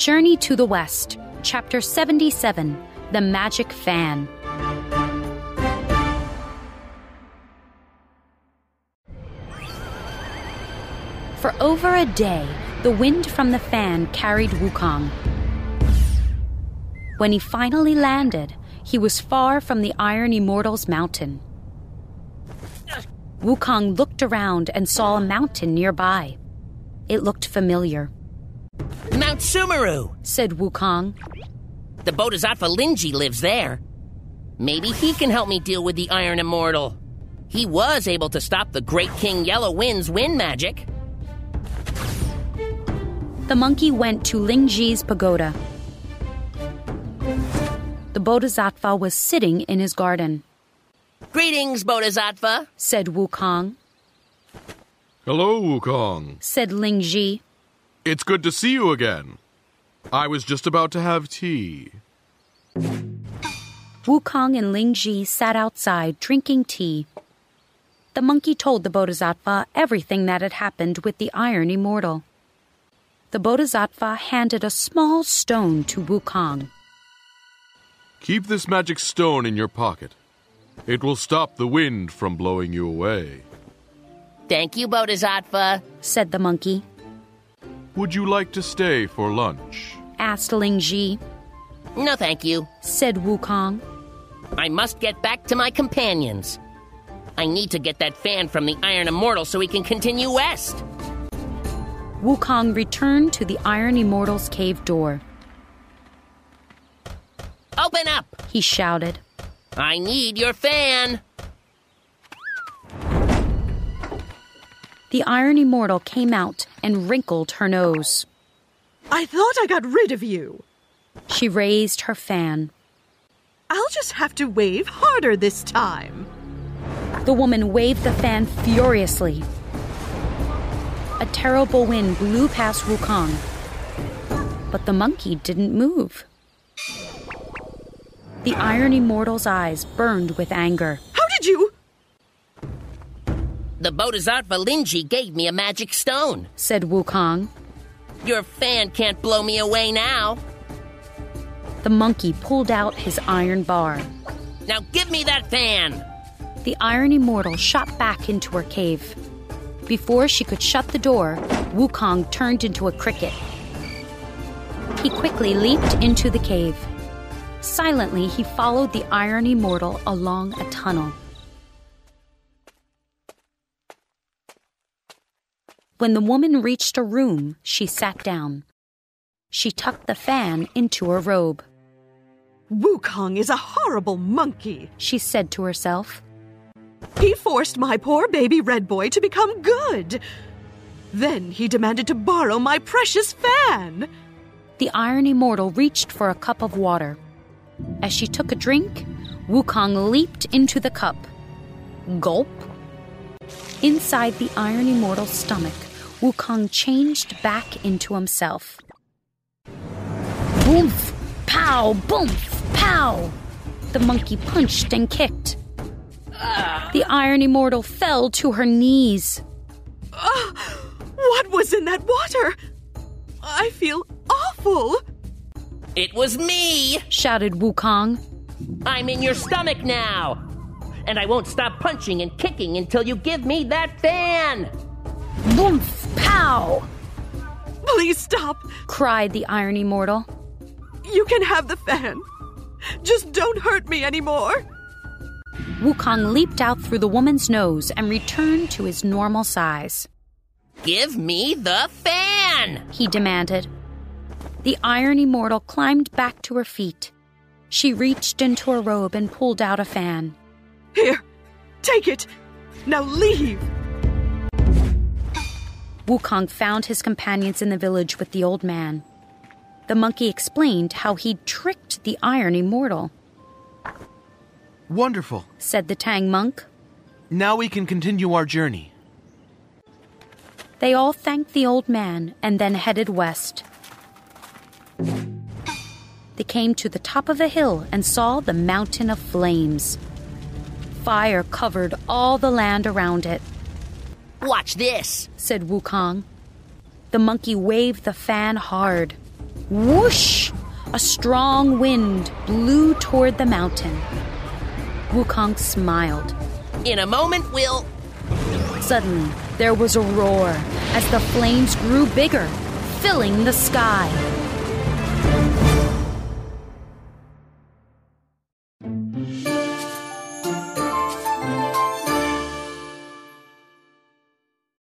Journey to the West, Chapter 77 The Magic Fan. For over a day, the wind from the fan carried Wukong. When he finally landed, he was far from the Iron Immortal's mountain. Wukong looked around and saw a mountain nearby. It looked familiar, Mount Sumeru! said Wukong. The Bodhisattva Lingji lives there. Maybe he can help me deal with the Iron Immortal. He was able to stop the Great King Yellow Wind's wind magic. The monkey went to Lingji's pagoda. The Bodhisattva was sitting in his garden, Greetings, Bodhisattva. said Wukong, Hello, Wukong. said Lingji. It's good to see you again. I was just about to have tea. Wukong and Lingji sat outside drinking tea. The monkey told the Bodhisattva everything that had happened with the Iron Immortal. The Bodhisattva handed a small stone to Wukong. Keep this magic stone in your pocket. It will stop the wind from blowing you away. Thank you, Bodhisattva. said the monkey. Would you like to stay for lunch? Asked Lingji, No, thank you. said Wukong. I must get back to my companions. I need to get that fan from the Iron Immortal so we can continue west. Wukong returned to the Iron Immortal's cave door. Open up! He shouted. I need your fan. The Iron Immortal came out and wrinkled her nose. I thought I got rid of you. She raised her fan. I'll just have to wave harder this time. The woman waved the fan furiously. A terrible wind blew past Wukong, but the monkey didn't move. The Iron Immortal's eyes burned with anger. The Bodhisattva Lingji gave me a magic stone. said Wukong. Your fan can't blow me away now. The monkey pulled out his iron bar. Now give me that fan. The Iron Immortal shot back into her cave. Before she could shut the door, Wukong turned into a cricket. He quickly leaped into the cave. Silently, he followed the Iron Immortal along a tunnel. When the woman reached a room, she sat down. She tucked the fan into her robe. Wukong is a horrible monkey. She said to herself. He forced my poor baby red boy to become good. Then he demanded to borrow my precious fan. The Iron Immortal reached for a cup of water. As she took a drink, Wukong leaped into the cup. Gulp. Inside the Iron Immortal's stomach, Wukong changed back into himself. Boomph! Pow! Boomph! Pow! The monkey punched and kicked. The Iron Immortal fell to her knees. Ah, what was in that water? I feel awful. It was me. Shouted Wukong. I'm in your stomach now. And I won't stop punching and kicking until you give me that fan. Boomph! Pow! Please stop. cried the Iron Immortal. You can have the fan. Just don't hurt me anymore. Wukong leaped out through the woman's nose and returned to his normal size. Give me the fan. He demanded. The Iron Immortal climbed back to her feet. She reached into her robe and pulled out a fan. Here, take it. Now leave. Wukong found his companions in the village with the old man. The monkey explained how he'd tricked the Iron Immortal, Wonderful. said the Tang monk. Now we can continue our journey. They all thanked the old man and then headed west. They came to the top of a hill and saw the mountain of flames. Fire covered all the land around it, Watch this. said Wukong. The monkey waved the fan hard. Whoosh! A strong wind blew toward the mountain. Wukong smiled. In a moment, we'll. Suddenly, there was a roar as the flames grew bigger, filling the sky.